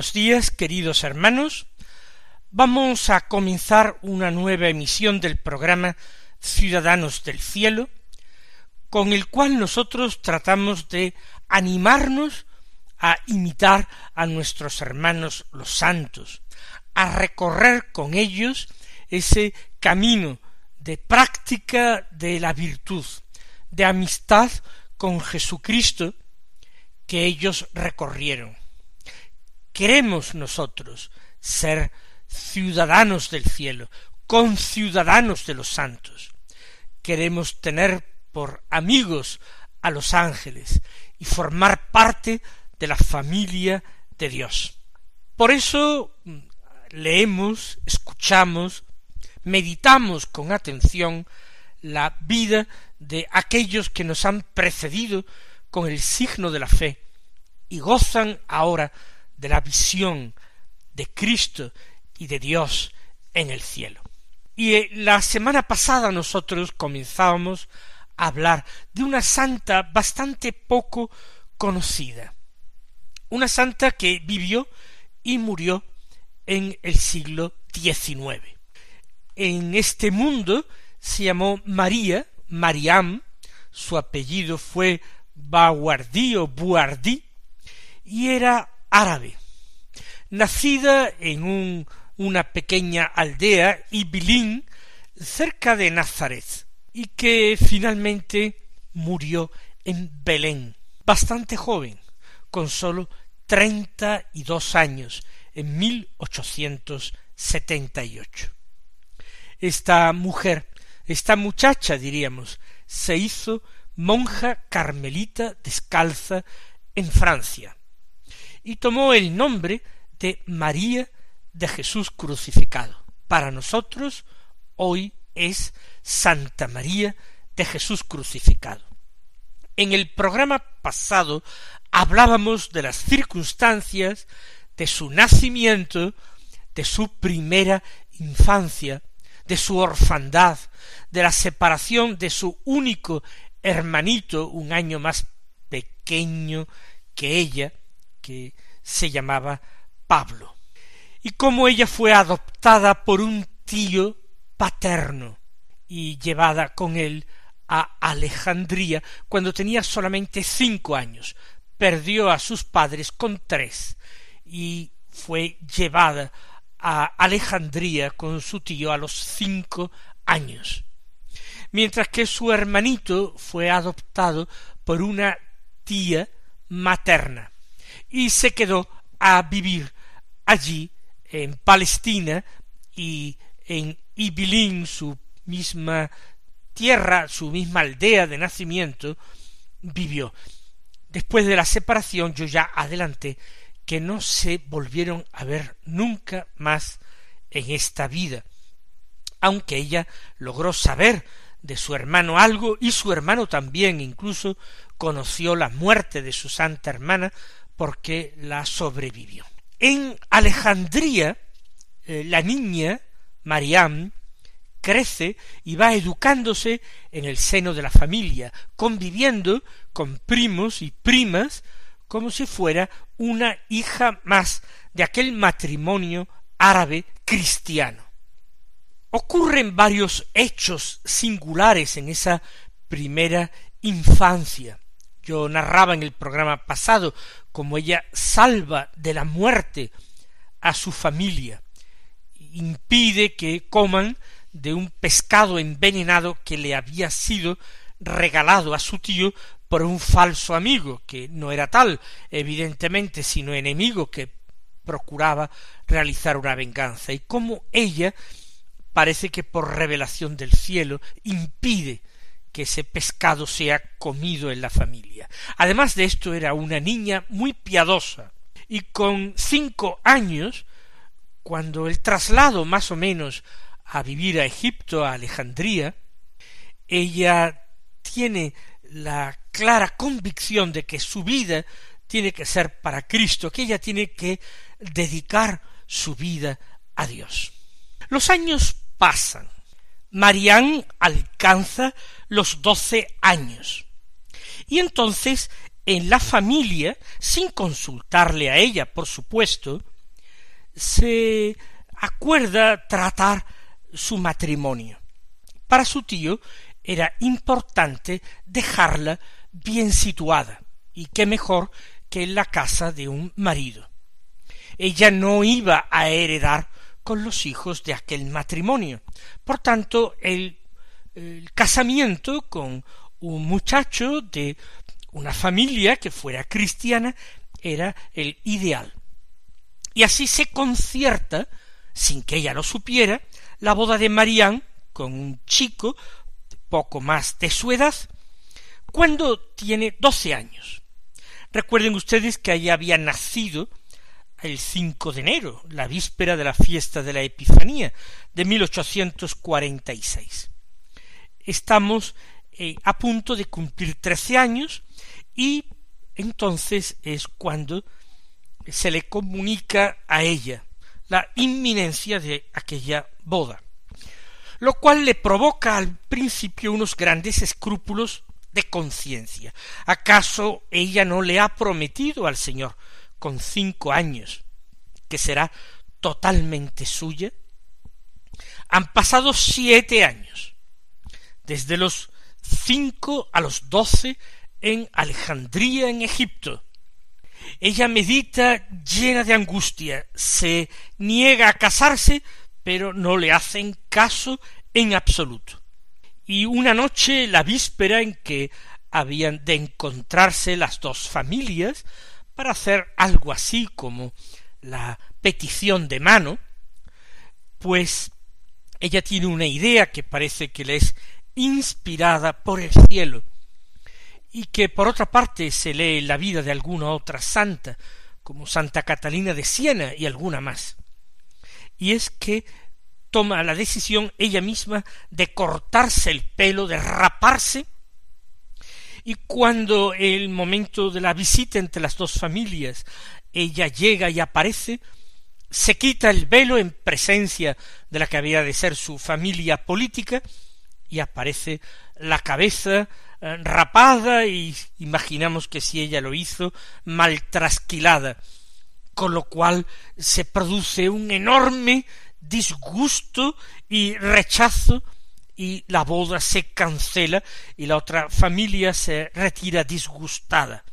Buenos días, queridos hermanos. Vamos a comenzar una nueva emisión del programa Ciudadanos del Cielo, con el cual nosotros tratamos de animarnos a imitar a nuestros hermanos los santos, a recorrer con ellos ese camino de práctica de la virtud, de amistad con Jesucristo que ellos recorrieron queremos nosotros ser ciudadanos del cielo, conciudadanos de los santos. Queremos tener por amigos a los ángeles y formar parte de la familia de Dios. Por eso mm, leemos, escuchamos, meditamos con atención la vida de aquellos que nos han precedido con el signo de la fe y gozan ahora de la visión de Cristo y de Dios en el cielo. Y eh, la semana pasada nosotros comenzábamos a hablar de una santa bastante poco conocida, una santa que vivió y murió en el siglo XIX. En este mundo se llamó María, Mariam, su apellido fue Baguardí o Buardí, y era árabe, nacida en un, una pequeña aldea, Ibilín, cerca de Nazaret, y que finalmente murió en Belén, bastante joven, con sólo treinta y dos años, en mil ochocientos setenta y ocho. Esta mujer, esta muchacha, diríamos, se hizo monja carmelita descalza en Francia, y tomó el nombre de María de Jesús crucificado. Para nosotros hoy es Santa María de Jesús crucificado. En el programa pasado hablábamos de las circunstancias de su nacimiento, de su primera infancia, de su orfandad, de la separación de su único hermanito un año más pequeño que ella, se llamaba Pablo, y cómo ella fue adoptada por un tío paterno y llevada con él a Alejandría cuando tenía solamente cinco años. Perdió a sus padres con tres y fue llevada a Alejandría con su tío a los cinco años, mientras que su hermanito fue adoptado por una tía materna y se quedó a vivir allí en Palestina y en Ibilín, su misma tierra, su misma aldea de nacimiento, vivió. Después de la separación yo ya adelanté que no se volvieron a ver nunca más en esta vida, aunque ella logró saber de su hermano algo y su hermano también incluso conoció la muerte de su santa hermana porque la sobrevivió. En Alejandría, eh, la niña, Mariam, crece y va educándose en el seno de la familia, conviviendo con primos y primas como si fuera una hija más de aquel matrimonio árabe cristiano. Ocurren varios hechos singulares en esa primera infancia. Yo narraba en el programa pasado como ella salva de la muerte a su familia, impide que coman de un pescado envenenado que le había sido regalado a su tío por un falso amigo, que no era tal, evidentemente, sino enemigo que procuraba realizar una venganza, y cómo ella parece que por revelación del cielo impide que ese pescado sea comido en la familia. Además de esto era una niña muy piadosa, y con cinco años, cuando el traslado más o menos a vivir a Egipto, a Alejandría, ella tiene la clara convicción de que su vida tiene que ser para Cristo, que ella tiene que dedicar su vida a Dios. Los años pasan. Marián alcanza los doce años. Y entonces en la familia, sin consultarle a ella, por supuesto, se acuerda tratar su matrimonio. Para su tío era importante dejarla bien situada, y qué mejor que en la casa de un marido. Ella no iba a heredar con los hijos de aquel matrimonio. Por tanto, el, el casamiento con un muchacho de una familia que fuera cristiana era el ideal. Y así se concierta, sin que ella lo supiera, la boda de Marián con un chico poco más de su edad, cuando tiene doce años. Recuerden ustedes que allí había nacido el 5 de enero, la víspera de la fiesta de la Epifanía de 1846. Estamos eh, a punto de cumplir trece años y entonces es cuando se le comunica a ella la inminencia de aquella boda, lo cual le provoca al principio unos grandes escrúpulos de conciencia. ¿Acaso ella no le ha prometido al Señor con cinco años, que será totalmente suya? Han pasado siete años, desde los cinco a los doce en Alejandría, en Egipto. Ella medita llena de angustia, se niega a casarse, pero no le hacen caso en absoluto. Y una noche, la víspera en que habían de encontrarse las dos familias, para hacer algo así como la petición de mano, pues ella tiene una idea que parece que le es inspirada por el cielo, y que por otra parte se lee en la vida de alguna otra santa, como Santa Catalina de Siena y alguna más. Y es que toma la decisión ella misma de cortarse el pelo, de raparse, y cuando el momento de la visita entre las dos familias ella llega y aparece, se quita el velo en presencia de la que había de ser su familia política y aparece la cabeza eh, rapada y imaginamos que si ella lo hizo mal trasquilada, con lo cual se produce un enorme disgusto y rechazo y la boda se cancela y la otra familia se retira disgustada.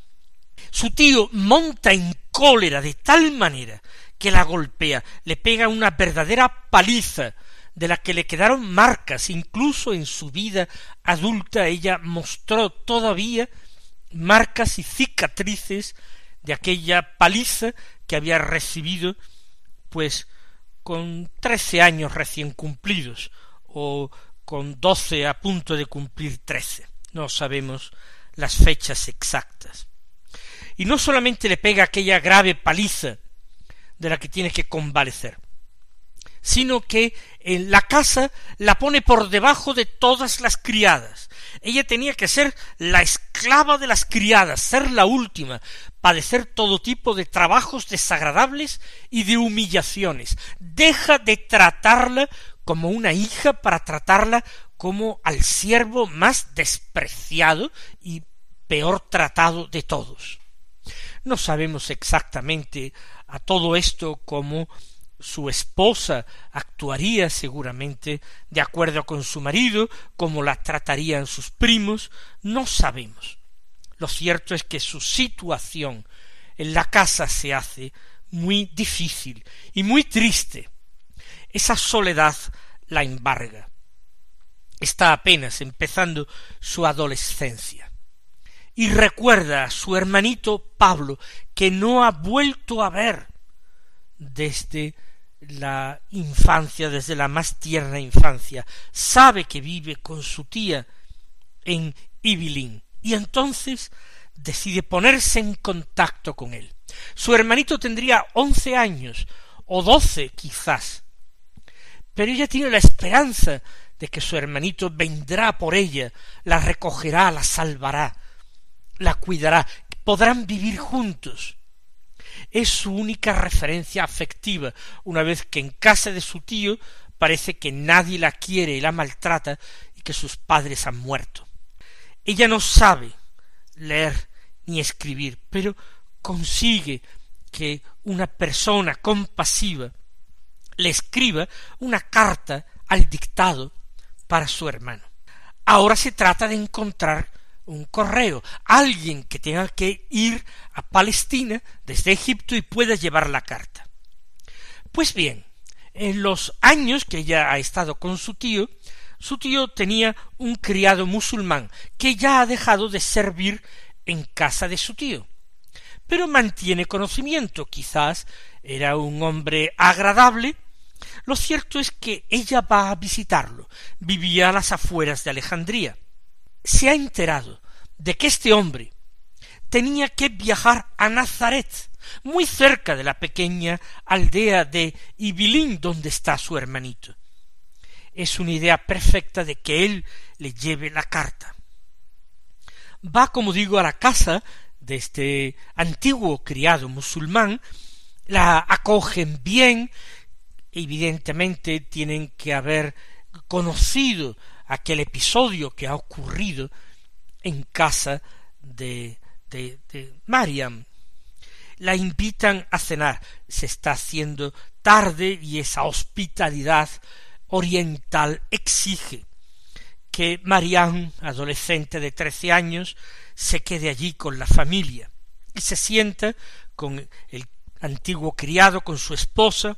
Su tío monta en cólera de tal manera que la golpea, le pega una verdadera paliza, de la que le quedaron marcas, incluso en su vida adulta ella mostró todavía marcas y cicatrices de aquella paliza que había recibido, pues con trece años recién cumplidos, o con doce a punto de cumplir trece. No sabemos las fechas exactas. Y no solamente le pega aquella grave paliza de la que tiene que convalecer, sino que en la casa la pone por debajo de todas las criadas. Ella tenía que ser la esclava de las criadas, ser la última, padecer todo tipo de trabajos desagradables y de humillaciones. Deja de tratarla como una hija para tratarla como al siervo más despreciado y peor tratado de todos. No sabemos exactamente a todo esto cómo su esposa actuaría seguramente de acuerdo con su marido, cómo la tratarían sus primos, no sabemos. Lo cierto es que su situación en la casa se hace muy difícil y muy triste esa soledad la embarga. Está apenas empezando su adolescencia. y recuerda a su hermanito Pablo, que no ha vuelto a ver desde la infancia, desde la más tierna infancia, sabe que vive con su tía en Ibilín, y entonces decide ponerse en contacto con él. Su hermanito tendría once años, o doce quizás, pero ella tiene la esperanza de que su hermanito vendrá por ella, la recogerá, la salvará, la cuidará, podrán vivir juntos. Es su única referencia afectiva, una vez que en casa de su tío parece que nadie la quiere y la maltrata y que sus padres han muerto. Ella no sabe leer ni escribir, pero consigue que una persona compasiva le escriba una carta al dictado para su hermano. Ahora se trata de encontrar un correo, alguien que tenga que ir a Palestina desde Egipto y pueda llevar la carta. Pues bien, en los años que ella ha estado con su tío, su tío tenía un criado musulmán que ya ha dejado de servir en casa de su tío. Pero mantiene conocimiento, quizás era un hombre agradable. Lo cierto es que ella va a visitarlo. Vivía a las afueras de Alejandría. Se ha enterado de que este hombre tenía que viajar a Nazaret, muy cerca de la pequeña aldea de Ibilín donde está su hermanito. Es una idea perfecta de que él le lleve la carta va, como digo, a la casa de este antiguo criado musulmán, la acogen bien, evidentemente tienen que haber conocido aquel episodio que ha ocurrido en casa de, de, de Mariam. La invitan a cenar. Se está haciendo tarde y esa hospitalidad oriental exige que Marianne, adolescente de trece años, se quede allí con la familia y se sienta con el antiguo criado, con su esposa,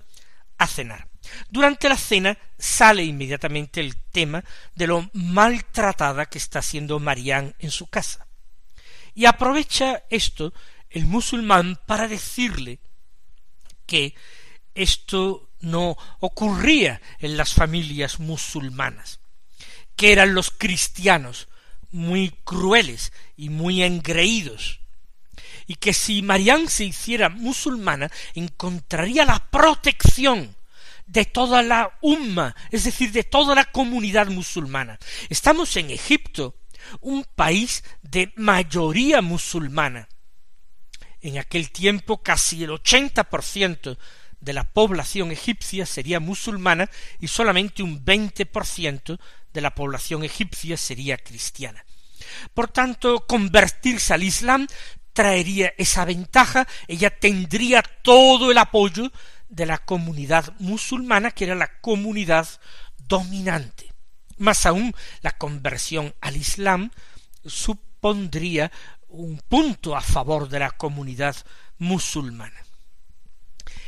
a cenar. Durante la cena sale inmediatamente el tema de lo maltratada que está siendo Marianne en su casa. Y aprovecha esto el musulmán para decirle que esto no ocurría en las familias musulmanas, que eran los cristianos muy crueles y muy engreídos, y que si Marián se hiciera musulmana encontraría la protección de toda la umma, es decir, de toda la comunidad musulmana. Estamos en Egipto, un país de mayoría musulmana. En aquel tiempo casi el ochenta por ciento de la población egipcia sería musulmana y solamente un veinte por ciento de la población egipcia sería cristiana. Por tanto, convertirse al Islam traería esa ventaja, ella tendría todo el apoyo de la comunidad musulmana, que era la comunidad dominante. Más aún, la conversión al Islam supondría un punto a favor de la comunidad musulmana.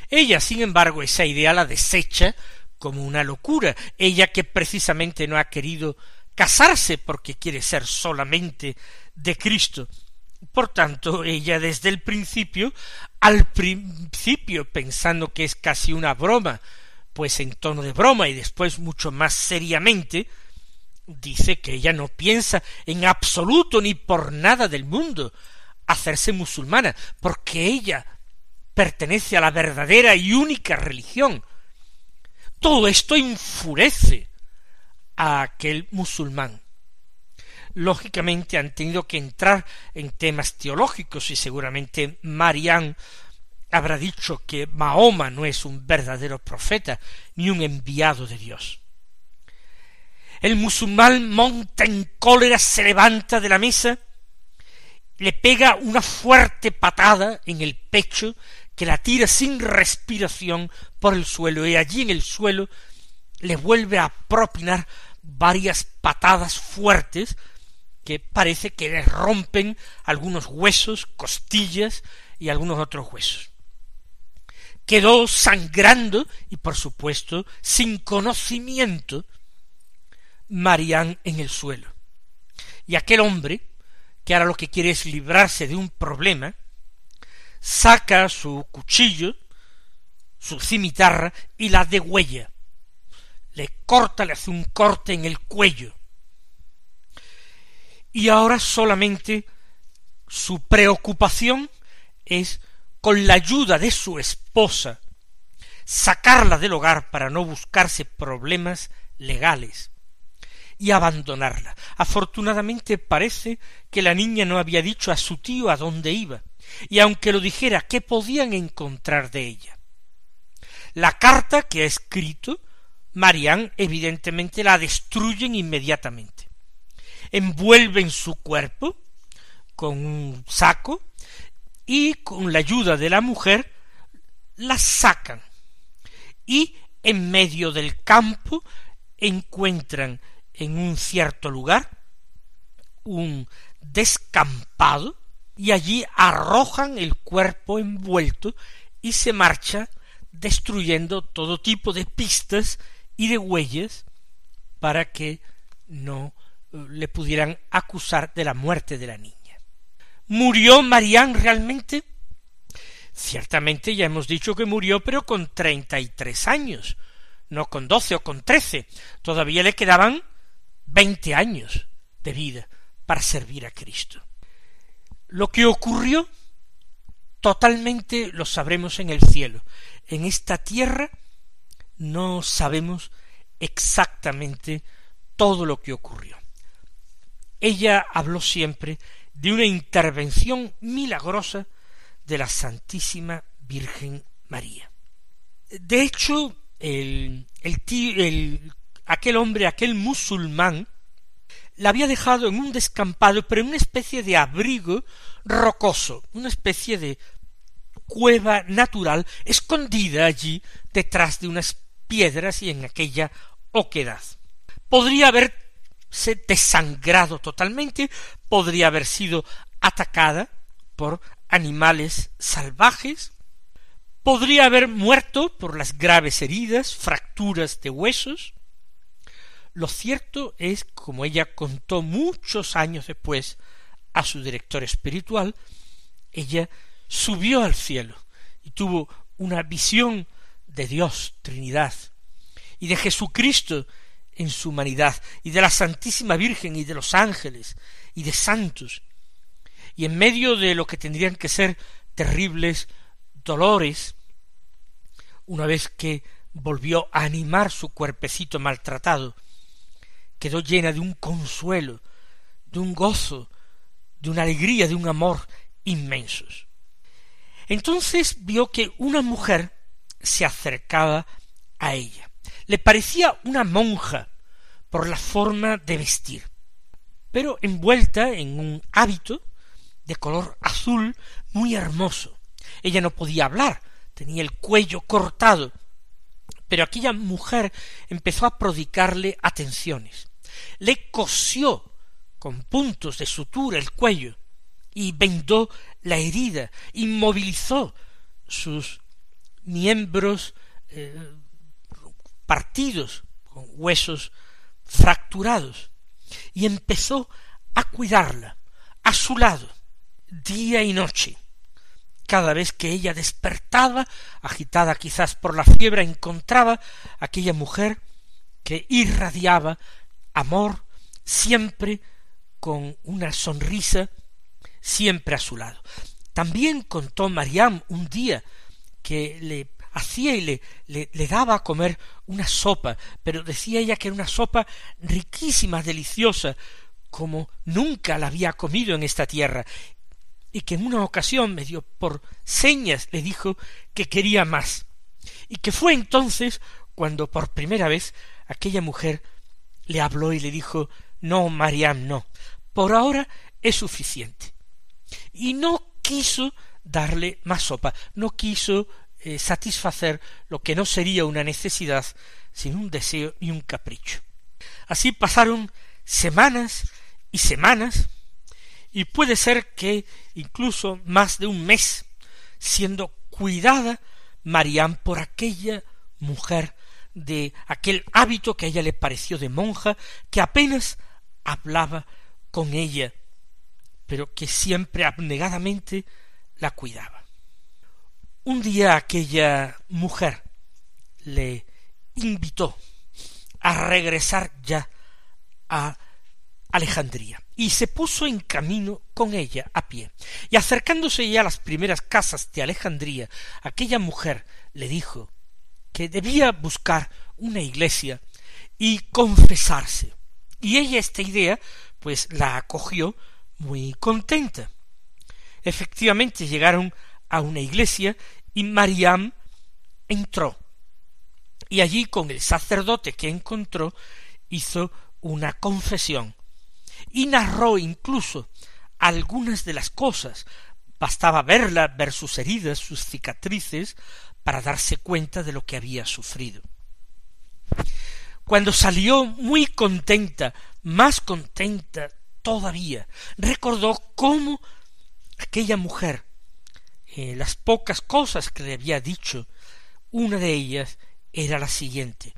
Ella, sin embargo, esa idea la desecha como una locura, ella que precisamente no ha querido casarse porque quiere ser solamente de Cristo. Por tanto, ella desde el principio, al principio pensando que es casi una broma, pues en tono de broma y después mucho más seriamente, dice que ella no piensa en absoluto ni por nada del mundo hacerse musulmana, porque ella pertenece a la verdadera y única religión, todo esto enfurece a aquel musulmán. Lógicamente han tenido que entrar en temas teológicos y seguramente Marián habrá dicho que Mahoma no es un verdadero profeta ni un enviado de Dios. El musulmán monta en cólera, se levanta de la mesa, le pega una fuerte patada en el pecho que la tira sin respiración por el suelo y allí en el suelo le vuelve a propinar varias patadas fuertes parece que le rompen algunos huesos, costillas y algunos otros huesos. Quedó sangrando y por supuesto sin conocimiento Marián en el suelo. Y aquel hombre que ahora lo que quiere es librarse de un problema, saca su cuchillo, su cimitarra y la degüella. Le corta, le hace un corte en el cuello. Y ahora solamente su preocupación es, con la ayuda de su esposa, sacarla del hogar para no buscarse problemas legales y abandonarla. Afortunadamente parece que la niña no había dicho a su tío a dónde iba, y aunque lo dijera, ¿qué podían encontrar de ella? La carta que ha escrito, Marian evidentemente la destruyen inmediatamente. Envuelven su cuerpo con un saco y con la ayuda de la mujer la sacan. Y en medio del campo encuentran en un cierto lugar un descampado y allí arrojan el cuerpo envuelto y se marcha destruyendo todo tipo de pistas y de huellas para que no le pudieran acusar de la muerte de la niña. ¿Murió Marián realmente? Ciertamente ya hemos dicho que murió, pero con treinta y tres años, no con doce o con trece. Todavía le quedaban veinte años de vida para servir a Cristo. Lo que ocurrió totalmente lo sabremos en el cielo. En esta tierra no sabemos exactamente todo lo que ocurrió. Ella habló siempre de una intervención milagrosa de la Santísima Virgen María. De hecho, el, el, aquel hombre, aquel musulmán, la había dejado en un descampado, pero en una especie de abrigo rocoso, una especie de cueva natural escondida allí detrás de unas piedras y en aquella oquedad. Podría desangrado totalmente, podría haber sido atacada por animales salvajes, podría haber muerto por las graves heridas, fracturas de huesos. Lo cierto es, como ella contó muchos años después a su director espiritual, ella subió al cielo y tuvo una visión de Dios, Trinidad, y de Jesucristo en su humanidad, y de la Santísima Virgen y de los ángeles y de santos, y en medio de lo que tendrían que ser terribles dolores, una vez que volvió a animar su cuerpecito maltratado, quedó llena de un consuelo, de un gozo, de una alegría, de un amor inmensos. Entonces vio que una mujer se acercaba a ella. Le parecía una monja por la forma de vestir, pero envuelta en un hábito de color azul muy hermoso. Ella no podía hablar, tenía el cuello cortado, pero aquella mujer empezó a prodigarle atenciones. Le cosió con puntos de sutura el cuello y vendó la herida, inmovilizó sus miembros eh, partidos con huesos fracturados y empezó a cuidarla a su lado día y noche. Cada vez que ella despertaba, agitada quizás por la fiebre, encontraba aquella mujer que irradiaba amor siempre con una sonrisa siempre a su lado. También contó Mariam un día que le hacía y le, le, le, daba a comer una sopa, pero decía ella que era una sopa riquísima, deliciosa, como nunca la había comido en esta tierra, y que en una ocasión medio por señas le dijo que quería más, y que fue entonces cuando por primera vez aquella mujer le habló y le dijo no, Mariam, no, por ahora es suficiente. Y no quiso darle más sopa, no quiso eh, satisfacer lo que no sería una necesidad, sino un deseo y un capricho. Así pasaron semanas y semanas, y puede ser que incluso más de un mes siendo cuidada Marián por aquella mujer de aquel hábito que a ella le pareció de monja, que apenas hablaba con ella, pero que siempre abnegadamente la cuidaba. Un día aquella mujer le invitó a regresar ya a Alejandría y se puso en camino con ella a pie. Y acercándose ya a las primeras casas de Alejandría, aquella mujer le dijo que debía buscar una iglesia y confesarse. Y ella esta idea pues la acogió muy contenta. Efectivamente llegaron a una iglesia y Mariam entró. Y allí con el sacerdote que encontró hizo una confesión y narró incluso algunas de las cosas. Bastaba verla, ver sus heridas, sus cicatrices, para darse cuenta de lo que había sufrido. Cuando salió muy contenta, más contenta todavía, recordó cómo aquella mujer, eh, las pocas cosas que le había dicho, una de ellas era la siguiente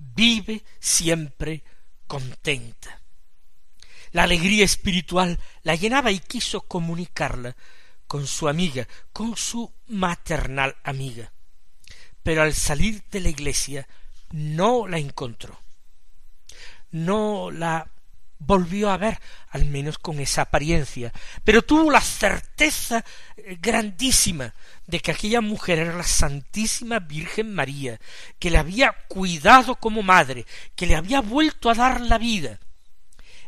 vive siempre contenta. La alegría espiritual la llenaba y quiso comunicarla con su amiga, con su maternal amiga. Pero al salir de la iglesia no la encontró. No la volvió a ver, al menos con esa apariencia, pero tuvo la certeza eh, grandísima de que aquella mujer era la Santísima Virgen María, que le había cuidado como madre, que le había vuelto a dar la vida.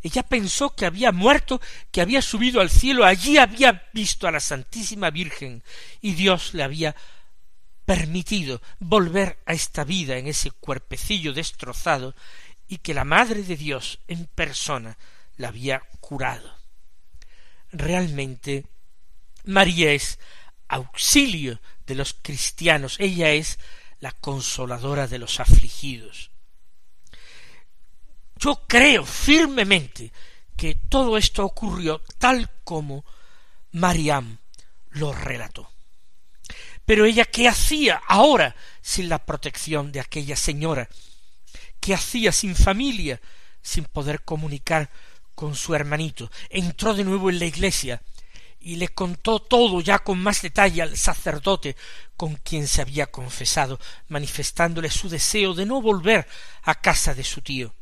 Ella pensó que había muerto, que había subido al cielo, allí había visto a la Santísima Virgen, y Dios le había permitido volver a esta vida en ese cuerpecillo destrozado, y que la Madre de Dios en persona la había curado. Realmente María es auxilio de los cristianos, ella es la consoladora de los afligidos. Yo creo firmemente que todo esto ocurrió tal como Mariam lo relató. Pero ella, ¿qué hacía ahora sin la protección de aquella señora ¿Qué hacía sin familia, sin poder comunicar con su hermanito? Entró de nuevo en la iglesia y le contó todo ya con más detalle al sacerdote con quien se había confesado, manifestándole su deseo de no volver a casa de su tío.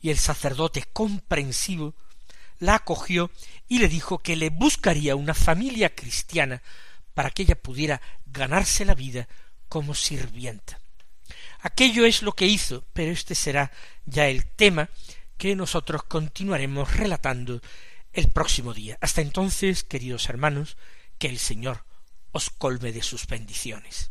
Y el sacerdote comprensivo la acogió y le dijo que le buscaría una familia cristiana para que ella pudiera ganarse la vida como sirvienta. Aquello es lo que hizo, pero este será ya el tema que nosotros continuaremos relatando el próximo día. Hasta entonces, queridos hermanos, que el Señor os colme de sus bendiciones.